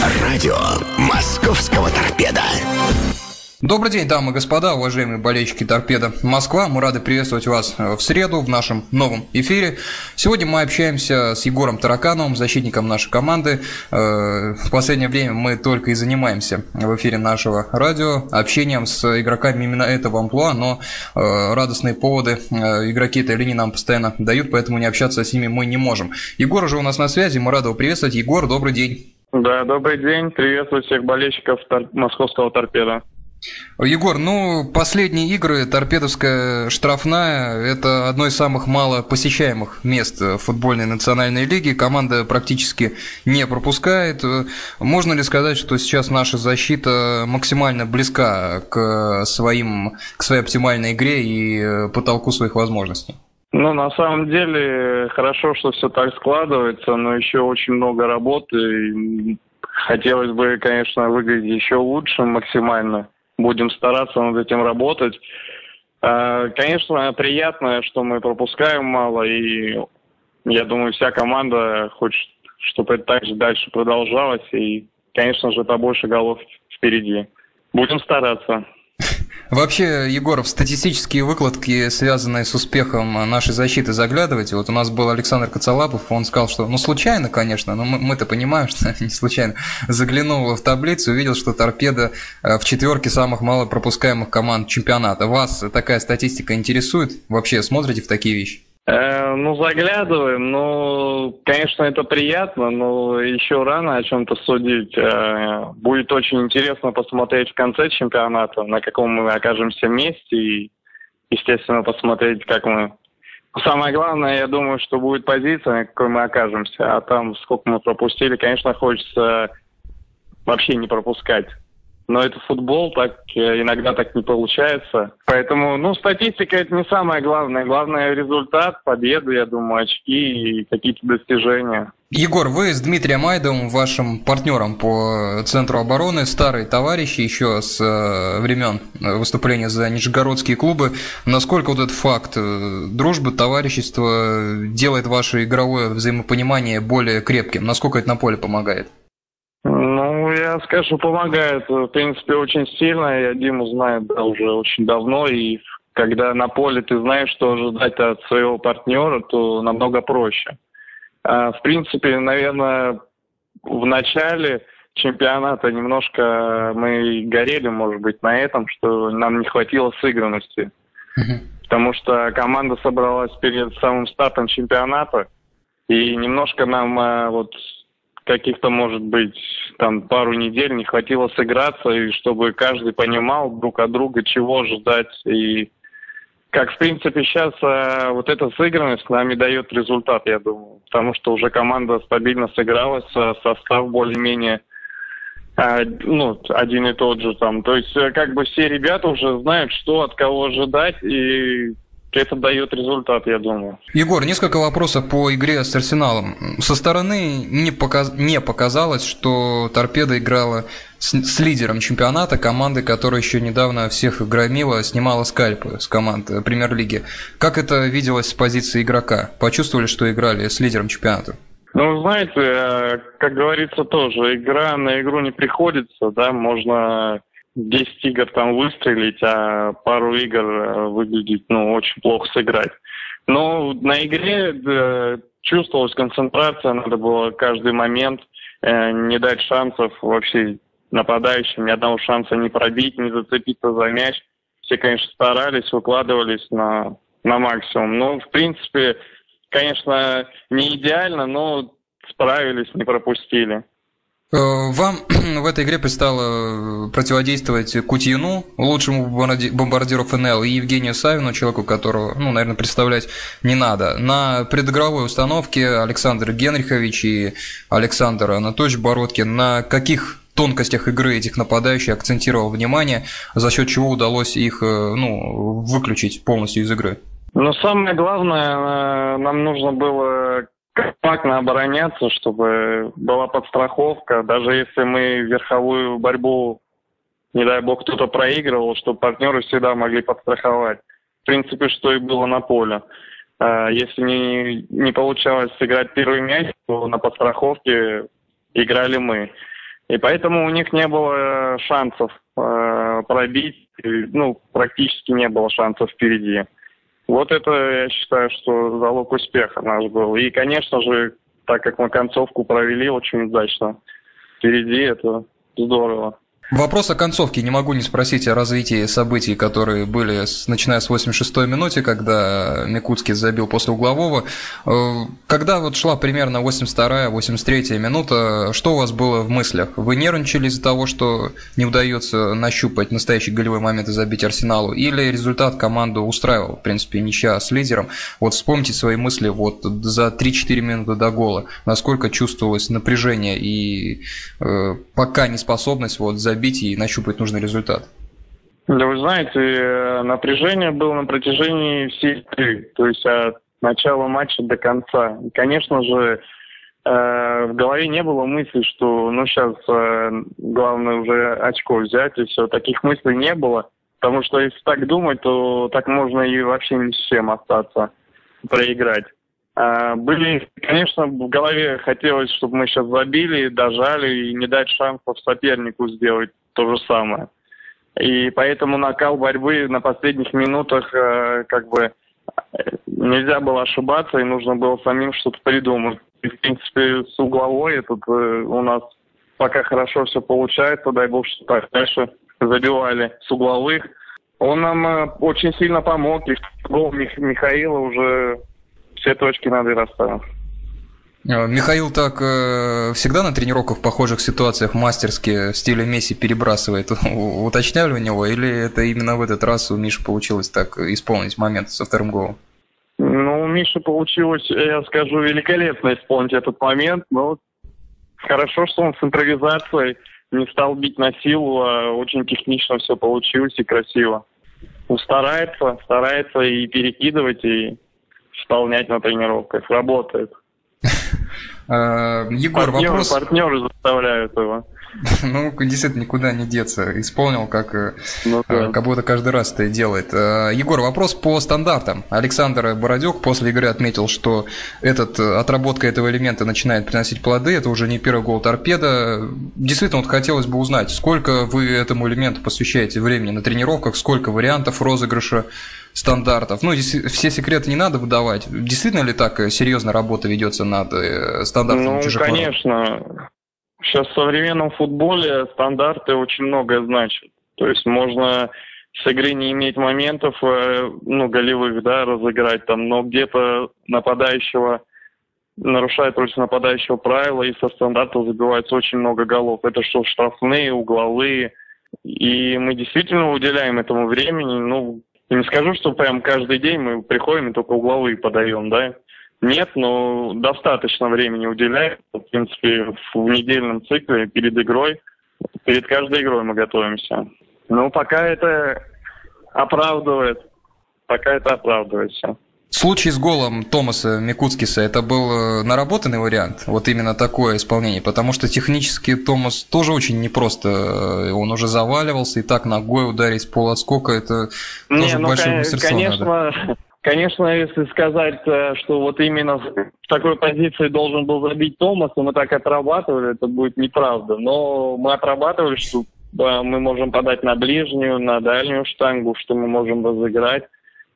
Радио «Московского торпеда». Добрый день, дамы и господа, уважаемые болельщики «Торпеда Москва». Мы рады приветствовать вас э, в среду в нашем новом эфире. Сегодня мы общаемся с Егором Таракановым, защитником нашей команды. Э, в последнее время мы только и занимаемся в эфире нашего радио общением с игроками именно этого амплуа, но э, радостные поводы игроки этой линии нам постоянно дают, поэтому не общаться с ними мы не можем. Егор уже у нас на связи, мы рады его приветствовать. Егор, добрый день. Да, добрый день. Приветствую всех болельщиков тор- московского торпеда. Егор, ну, последние игры, Торпедовская штрафная, это одно из самых мало посещаемых мест футбольной национальной лиги. Команда практически не пропускает. Можно ли сказать, что сейчас наша защита максимально близка к, своим, к своей оптимальной игре и потолку своих возможностей? Ну, на самом деле, хорошо, что все так складывается, но еще очень много работы. Хотелось бы, конечно, выглядеть еще лучше максимально. Будем стараться над этим работать. А, конечно, приятно, что мы пропускаем мало, и я думаю, вся команда хочет, чтобы это так же дальше продолжалось, и, конечно же, побольше голов впереди. Будем стараться. Вообще, Егоров, статистические выкладки, связанные с успехом нашей защиты, заглядывайте. Вот у нас был Александр Коцалапов, он сказал, что, ну, случайно, конечно, но мы, мы-то понимаем, что не случайно, заглянул в таблицу, увидел, что торпеда э, в четверке самых мало пропускаемых команд чемпионата. Вас такая статистика интересует? Вообще смотрите в такие вещи? Э, ну, заглядываем. Ну, конечно, это приятно, но еще рано о чем-то судить. Э, будет очень интересно посмотреть в конце чемпионата, на каком мы окажемся месте, и, естественно, посмотреть, как мы... Самое главное, я думаю, что будет позиция, на какой мы окажемся, а там сколько мы пропустили, конечно, хочется вообще не пропускать. Но это футбол, так э, иногда так не получается. Поэтому, ну, статистика это не самое главное. Главное результат, победы, я думаю, очки и какие-то достижения. Егор, вы с Дмитрием Айдовым, вашим партнером по Центру обороны, старые товарищи еще с э, времен выступления за нижегородские клубы. Насколько вот этот факт э, дружбы, товарищества делает ваше игровое взаимопонимание более крепким? Насколько это на поле помогает? Ну, я скажу, помогает, в принципе, очень сильно. Я Диму знаю да, уже очень давно, и когда на поле ты знаешь, что ожидать от своего партнера, то намного проще. А, в принципе, наверное, в начале чемпионата немножко мы горели, может быть, на этом, что нам не хватило сыгранности. Потому что команда собралась перед самым стартом чемпионата, и немножко нам а, вот каких-то, может быть, там пару недель не хватило сыграться, и чтобы каждый понимал друг от друга, чего ждать. И как, в принципе, сейчас э, вот эта сыгранность нам и дает результат, я думаю. Потому что уже команда стабильно сыгралась, э, состав более-менее э, ну, один и тот же там. То есть, как бы все ребята уже знают, что от кого ожидать, и это дает результат, я думаю. Егор, несколько вопросов по игре с Арсеналом. Со стороны не, показ... не показалось, что Торпеда играла с, с лидером чемпионата, команды, которая еще недавно всех громила, снимала скальпы с команд Премьер-лиги. Как это виделось с позиции игрока? Почувствовали, что играли с лидером чемпионата? Ну, знаете, э, как говорится тоже, игра на игру не приходится, да, можно 10 игр там выстрелить, а пару игр э, выглядеть, ну, очень плохо сыграть. Но на игре да, чувствовалась концентрация, надо было каждый момент э, не дать шансов вообще нападающим, ни одного шанса не пробить, не зацепиться за мяч. Все, конечно, старались, выкладывались на, на максимум. Но, в принципе, конечно, не идеально, но справились, не пропустили. Э, вам в этой игре предстало противодействовать Кутьину, лучшему бомбардиру ФНЛ, и Евгению Савину, человеку, которого, ну, наверное, представлять не надо. На предыгровой установке Александр Генрихович и Александр Анатольевич Бородкин на каких тонкостях игры этих нападающих акцентировал внимание, за счет чего удалось их э, ну, выключить полностью из игры? Но самое главное, э, нам нужно было компактно обороняться, чтобы была подстраховка. Даже если мы верховую борьбу, не дай бог, кто-то проигрывал, чтобы партнеры всегда могли подстраховать. В принципе, что и было на поле. А, если не, не получалось сыграть первый мяч, то на подстраховке играли мы. И поэтому у них не было шансов э, пробить, ну, практически не было шансов впереди. Вот это, я считаю, что залог успеха наш был. И, конечно же, так как мы концовку провели очень удачно, впереди это здорово. Вопрос о концовке. Не могу не спросить о развитии событий, которые были, начиная с 86-й минуте, когда Микутский забил после углового. Э, когда вот шла примерно 82-я, 83-я минута, что у вас было в мыслях? Вы нервничали из-за того, что не удается нащупать настоящий голевой момент и забить Арсеналу? Или результат команду устраивал? В принципе, ничья с лидером. Вот вспомните свои мысли вот за 3-4 минуты до гола. Насколько чувствовалось напряжение и э, пока неспособность вот забить забить и нащупать нужный результат? Да вы знаете, э, напряжение было на протяжении всей игры, то есть от начала матча до конца. И, конечно же, э, в голове не было мысли, что ну сейчас э, главное уже очко взять и все. Таких мыслей не было, потому что если так думать, то так можно и вообще ни с чем остаться, проиграть. А, были, конечно, в голове хотелось, чтобы мы сейчас забили, дожали и не дать шансов сопернику сделать то же самое. И поэтому накал борьбы на последних минутах э, как бы нельзя было ошибаться, и нужно было самим что-то придумать. И, в принципе, с угловой этот э, у нас пока хорошо все получается, дай бог, что так дальше забивали с угловых. Он нам э, очень сильно помог, и гол Михаила уже все точки над «и» расставил. А, Михаил так э, всегда на тренировках в похожих ситуациях мастерски в стиле Месси перебрасывает. Уточняли у него, или это именно в этот раз у Миши получилось так исполнить момент со вторым голом? Ну, у Миши получилось, я скажу, великолепно исполнить этот момент, но хорошо, что он с импровизацией не стал бить на силу, а очень технично все получилось и красиво. Он старается, старается и перекидывать, и исполнять на тренировках. Работает. А, Егор, партнеры, вопрос... Партнеры заставляют его. Ну, действительно, никуда не деться. Исполнил, как, э, ну, да. как будто каждый раз это делает. А, Егор, вопрос по стандартам. Александр Бородюк после игры отметил, что этот, э, отработка этого элемента начинает приносить плоды. Это уже не первый гол торпеда. Действительно, вот хотелось бы узнать, сколько вы этому элементу посвящаете времени на тренировках, сколько вариантов розыгрыша стандартов. Ну, все секреты не надо выдавать. Действительно ли так э, серьезно работа ведется над э, стандартами ну, чужих конечно. Сейчас в современном футболе стандарты очень многое значат. То есть можно с игры не иметь моментов, э, ну, голевых, да, разыграть там, но где-то нападающего нарушает против нападающего правила, и со стандартов забивается очень много голов. Это что, штрафные, угловые. И мы действительно уделяем этому времени. Ну, не скажу, что прям каждый день мы приходим и только угловые подаем, да. Нет, но достаточно времени уделяем. В принципе, в недельном цикле перед игрой, перед каждой игрой мы готовимся. Ну, пока это оправдывает, пока это оправдывается. Случай с голом Томаса Микуцкиса, это был э, наработанный вариант, вот именно такое исполнение, потому что технически Томас тоже очень непросто, э, он уже заваливался, и так ногой ударить с полотскока, это Не, тоже ну, большое мастерство конечно, надо. Конечно, если сказать, э, что вот именно в такой позиции должен был забить Томас, и мы так отрабатывали, это будет неправда. Но мы отрабатывали, что мы можем подать на ближнюю, на дальнюю штангу, что мы можем разыграть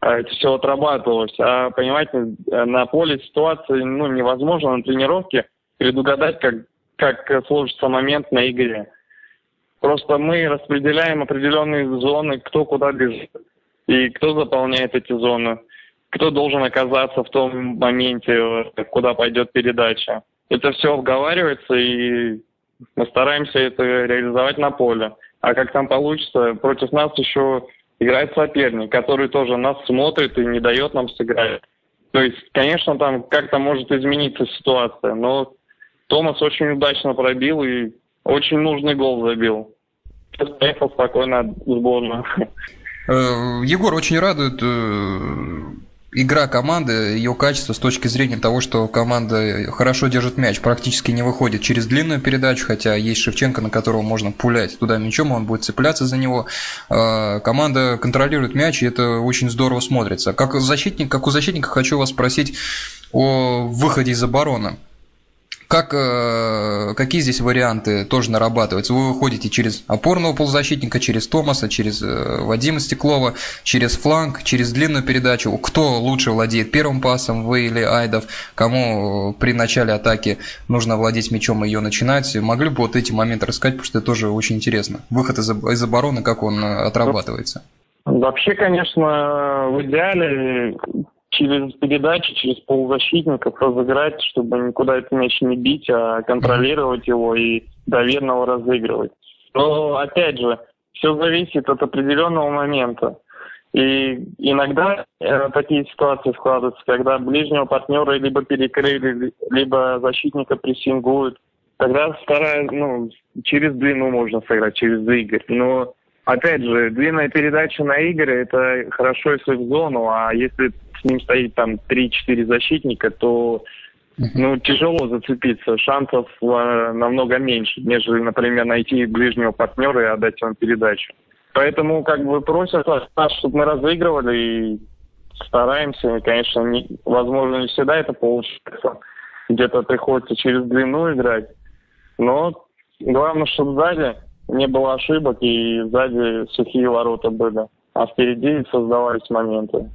это все отрабатывалось. А, понимаете, на поле ситуации ну, невозможно на тренировке предугадать, как, как сложится момент на игре. Просто мы распределяем определенные зоны, кто куда бежит, и кто заполняет эти зоны, кто должен оказаться в том моменте, куда пойдет передача. Это все обговаривается, и мы стараемся это реализовать на поле. А как там получится, против нас еще играет соперник, который тоже нас смотрит и не дает нам сыграть. То есть, конечно, там как-то может измениться ситуация, но Томас очень удачно пробил и очень нужный гол забил. Сейчас поехал спокойно в сборную. Э, Егор, очень радует э, игра команды, ее качество с точки зрения того, что команда хорошо держит мяч, практически не выходит через длинную передачу, хотя есть Шевченко, на которого можно пулять туда мячом, он будет цепляться за него. А, команда контролирует мяч, и это очень здорово смотрится. Как защитник, как у защитника хочу вас спросить о выходе из обороны Как, э, какие здесь варианты тоже нарабатываются? Вы выходите через опорного полузащитника, через Томаса, через э, Вадима Стеклова, через фланг, через длинную передачу. Кто лучше владеет первым пасом, вы или Айдов? Кому при начале атаки нужно владеть мячом и ее начинать? Могли бы вот эти моменты рассказать, потому что это тоже очень интересно. Выход из, из обороны, как он э, отрабатывается? Вообще, конечно, в идеале через передачи, через полузащитников разыграть, чтобы никуда этот мяч не бить, а контролировать его и доверного разыгрывать. Но, опять же, все зависит от определенного момента. И иногда э, такие ситуации складываются, когда ближнего партнера либо перекрыли, либо защитника прессингуют. Тогда старая, ну, через длину можно сыграть, через Игорь. Но Опять же, длинная передача на Игоря – это хорошо, если в зону, а если с ним стоит там 3-4 защитника, то ну, тяжело зацепиться, шансов э, намного меньше, нежели, например, найти ближнего партнера и отдать ему передачу. Поэтому как бы просят нас, чтобы мы разыгрывали и стараемся. И, конечно, не, возможно, не всегда это получается. Где-то приходится через длину играть. Но главное, чтобы сзади не было ошибок, и сзади сухие ворота были. А впереди создавались моменты.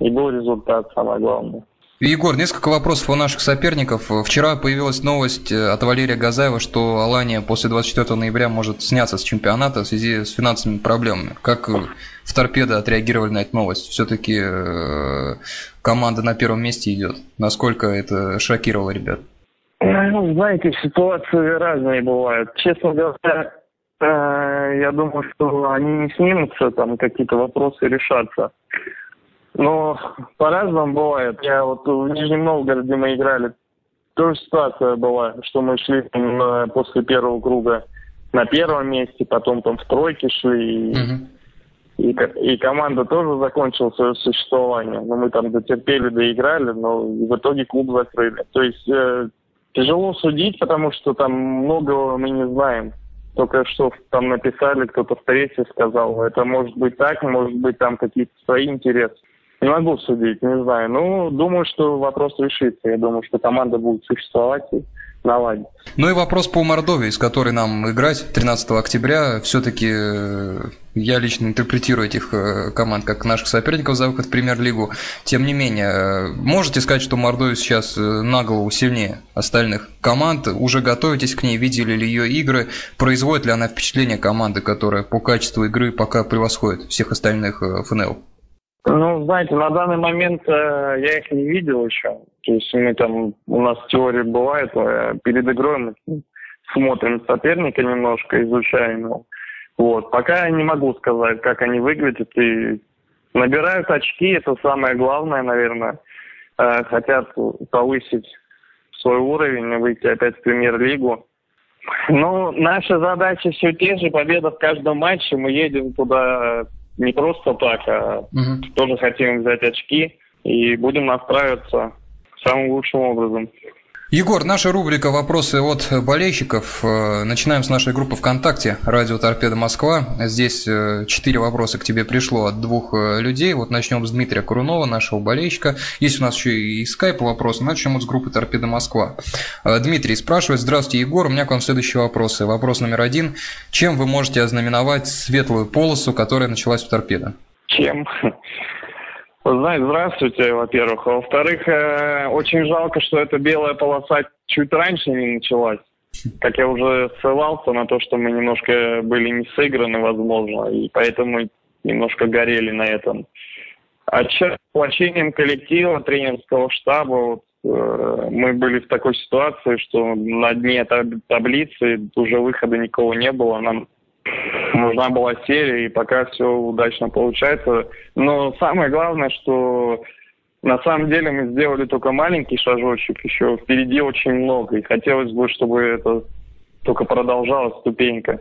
И был результат, самое главное. Егор, несколько вопросов у наших соперников. Вчера появилась новость э, от Валерия Газаева, что Алания после 24 ноября может сняться с чемпионата в связи с финансовыми проблемами. Как в торпедо отреагировали на эту новость? Все-таки э, команда на первом месте идет. Насколько это шокировало ребят? Ну, знаете, ситуации разные бывают. Честно говоря, Э, я думаю, что они не снимутся, там какие-то вопросы решатся. Но по-разному бывает. Я вот в Нижнем Новгороде мы играли. Тоже ситуация была, что мы шли там, после первого круга на первом месте, потом там в тройке шли. И, uh-huh. и, и команда тоже закончила свое существование. Но мы там дотерпели, доиграли, но в итоге клуб закрыли. То есть э, тяжело судить, потому что там многого мы не знаем только что там написали, кто-то в прессе сказал, это может быть так, может быть там какие-то свои интересы. Не могу судить, не знаю. Ну, думаю, что вопрос решится. Я думаю, что команда будет существовать и наладить. Ну и вопрос по Мордовии, с которой нам играть 13 октября. Все-таки э, я лично интерпретирую этих э, команд как наших соперников за выход в премьер-лигу. Тем не менее, э, можете сказать, что Мордовия сейчас на голову сильнее остальных команд? Уже готовитесь к ней? Видели ли ее игры? Производит ли она впечатление команды, которая по качеству игры пока превосходит всех остальных ФНЛ? Ну, знаете, на данный момент э, я их не видел еще. То есть мы там, у нас теория бывает, э, перед игрой мы смотрим соперника немножко, изучаем его. Вот. Пока я не могу сказать, как они выглядят и набирают очки, это самое главное, наверное. Э, хотят повысить свой уровень и выйти опять в премьер-лигу. Ну, наша задача все те же, победа в каждом матче. Мы едем туда не просто так, а угу. тоже хотим взять очки и будем настраиваться самым лучшим образом. Егор, наша рубрика «Вопросы от болельщиков». Э, начинаем с нашей группы ВКонтакте «Радио Торпеда Москва». Здесь э, четыре вопроса к тебе пришло от двух э, людей. Вот начнем с Дмитрия Курунова, нашего болельщика. Есть у нас еще и скайп вопросы. Начнем с группы «Торпеда Москва». Дмитрий спрашивает. Здравствуйте, Егор. У меня к вам следующие вопросы. Вопрос номер один. Чем вы можете ознаменовать светлую полосу, которая началась в «Торпедо»? Чем? Знаете, здравствуйте, во-первых. А во-вторых, э, очень жалко, что эта белая полоса чуть раньше не началась. Как я уже ссылался на то, что мы немножко были не сыграны, возможно, и поэтому немножко горели на этом. А воплощением коллектива, тренерского штаба, вот, э, мы были в такой ситуации, что на дне таблицы уже выхода никого не было. Нам нужна была серия, и пока все удачно получается. Но самое главное, что на самом деле мы сделали только маленький шажочек, еще впереди очень много, и хотелось бы, чтобы это только продолжалась ступенька.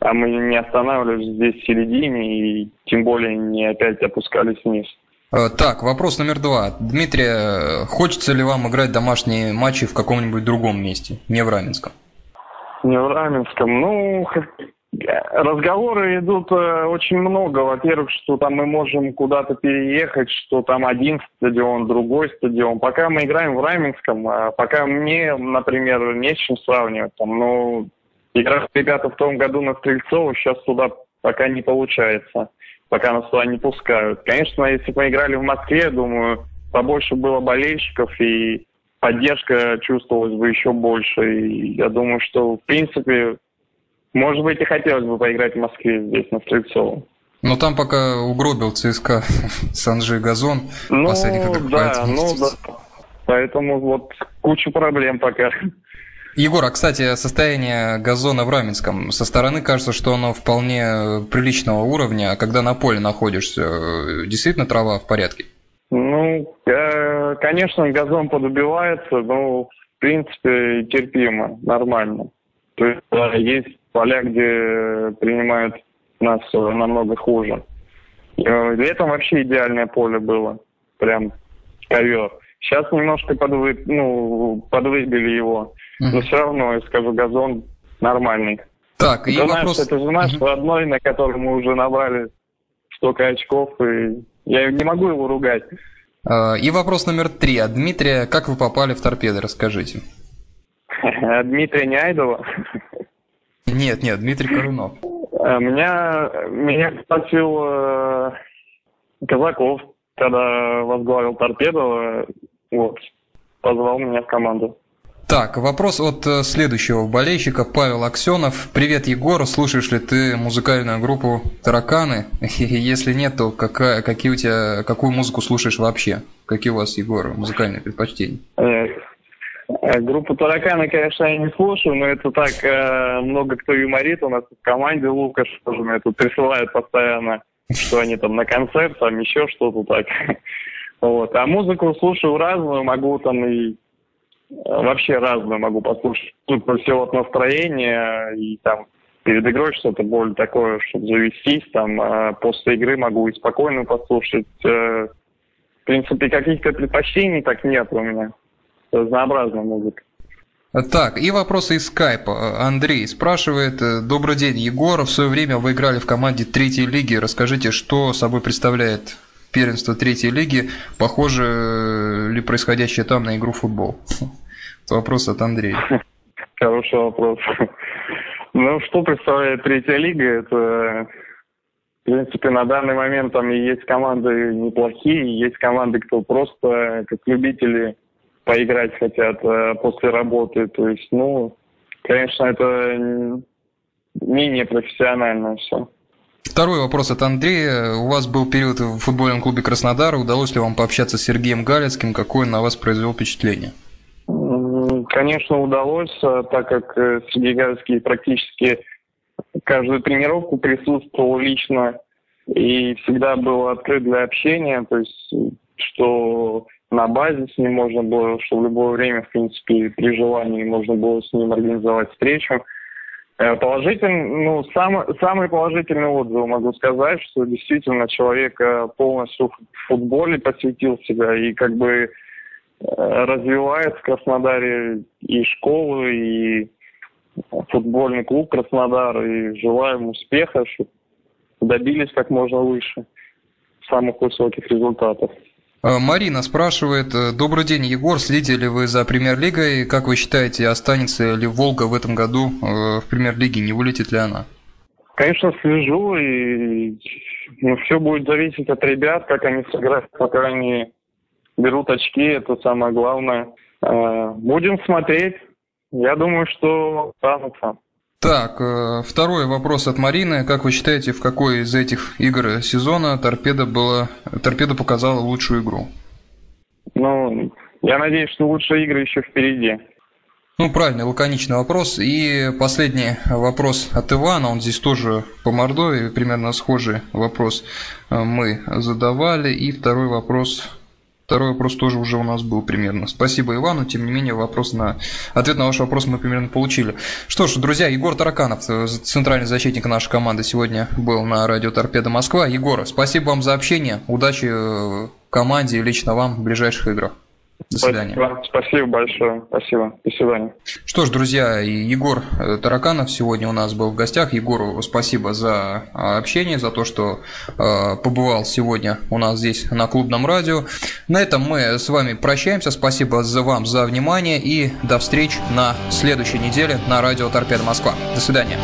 А мы не останавливались здесь в середине, и тем более не опять опускались вниз. Э, так, вопрос номер два. Дмитрий, э, хочется ли вам играть домашние матчи в каком-нибудь другом месте, не в Раменском? Не в Раменском. Ну, Разговоры идут э, очень много. Во-первых, что там мы можем куда-то переехать, что там один стадион, другой стадион. Пока мы играем в Раменском, а пока мне, например, не с чем сравнивать. Там, ну, играть ребята в том году на Стрельцово, сейчас туда пока не получается. Пока нас туда не пускают. Конечно, если бы мы играли в Москве, думаю, побольше было болельщиков и поддержка чувствовалась бы еще больше. И я думаю, что, в принципе, может быть, и хотелось бы поиграть в Москве здесь, на Стрельцово. Но там пока угробил ЦСКА Санжи Газон ну, да, ну да. Поэтому вот куча проблем пока. Егор, а кстати, состояние газона в Раменском. Со стороны кажется, что оно вполне приличного уровня, а когда на поле находишься, действительно трава в порядке? Ну, э, конечно, газон подубивается, но в принципе терпимо, нормально. То есть есть поля, где принимают нас намного хуже. Э, летом вообще идеальное поле было. Прям ковер. Сейчас немножко подвы, ну, подвыбили его. Но все равно, я скажу, газон нормальный. Так, и вопрос... Наш, это же наш mm родной, на котором мы уже набрали столько очков, и я не могу его ругать. А, и вопрос номер три. А Дмитрия, как вы попали в торпеды, расскажите. А Дмитрия Неайдова? Нет, нет, Дмитрий Корунов. А, меня, меня спросил э, Казаков, когда возглавил торпеду, вот, позвал меня в команду. Так, вопрос от э, следующего болельщика, Павел Аксенов. Привет, Егор, слушаешь ли ты музыкальную группу «Тараканы»? Если нет, то какая, какие у тебя, какую музыку слушаешь вообще? Какие у вас, Егор, музыкальные предпочтения? Э, э, группу «Тараканы», конечно, я не слушаю, но это так, много кто юморит у нас в команде, Лукаш тоже мне тут присылает постоянно, что они там на концерт, там еще что-то так. Вот. А музыку слушаю разную, могу там и вообще разное могу послушать. Тут все от настроения и там перед игрой что-то более такое, чтобы завестись, там, а после игры могу и спокойно послушать. Э, в принципе, каких-то предпочтений так нет у меня. Разнообразная музыка. Так, и вопросы из скайпа. Андрей спрашивает. Добрый день, Егор. В свое время вы играли в команде третьей лиги. Расскажите, что собой представляет первенство третьей лиги. Похоже ли происходящее там на игру в футбол? Вопрос от Андрея. Хороший вопрос. Ну, что представляет третья лига? Это, в принципе, на данный момент там и есть команды неплохие, есть команды, кто просто как любители поиграть хотят э, после работы. То есть, ну, конечно, это менее профессионально все. Второй вопрос от Андрея. У вас был период в футбольном клубе Краснодар. Удалось ли вам пообщаться с Сергеем Галецким? Какое на вас произвел впечатление? Конечно, удалось, а, так как э, Сергей Галецкий практически каждую тренировку присутствовал лично и всегда был открыт для общения, то есть что на базе с ним можно было, что в любое время, в принципе, при желании можно было с ним организовать встречу. Э, положительный, ну, сам, самый положительный отзыв могу сказать, что действительно человек э, полностью в футболе посвятил себя и как бы э, развивает в Краснодаре и школу, и футбольный клуб Краснодар, и желаем успеха, чтобы добились как можно выше самых высоких результатов. Э, Марина спрашивает, э, добрый день, Егор, следите ли вы за премьер-лигой? Как вы считаете, останется ли Волга в этом году э, в премьер-лиге, не вылетит ли она? Конечно, слежу, и ну, все будет зависеть от ребят, как они сыграют, пока они берут очки, это самое главное. Будем смотреть. Я думаю, что останутся. Так, э, второй вопрос от Марины. Как вы считаете, в какой из этих игр сезона торпеда, была, торпеда показала лучшую игру? Ну, я надеюсь, что лучшие игры еще впереди. Ну, правильный, лаконичный вопрос. И последний вопрос от Ивана, он здесь тоже по Мордовии, примерно схожий вопрос э, мы задавали. И второй вопрос Второй вопрос тоже уже у нас был примерно. Спасибо Ивану, тем не менее вопрос на... ответ на ваш вопрос мы примерно получили. Что ж, друзья, Егор Тараканов, э, центральный защитник нашей команды, сегодня был на радио Торпеда Москва. Егор, спасибо вам за общение, удачи э, команде и лично вам в ближайших играх. До свидания. Спасибо, Спасибо большое. Спасибо. До свидания. Что ж, друзья, Егор э, Тараканов сегодня у нас был в гостях. Егору спасибо за а, общение, за то, что э, побывал сегодня у нас здесь на клубном радио. На этом мы с вами прощаемся. Спасибо за вам за внимание и до встреч на следующей неделе на радио Торпеда Москва. До свидания.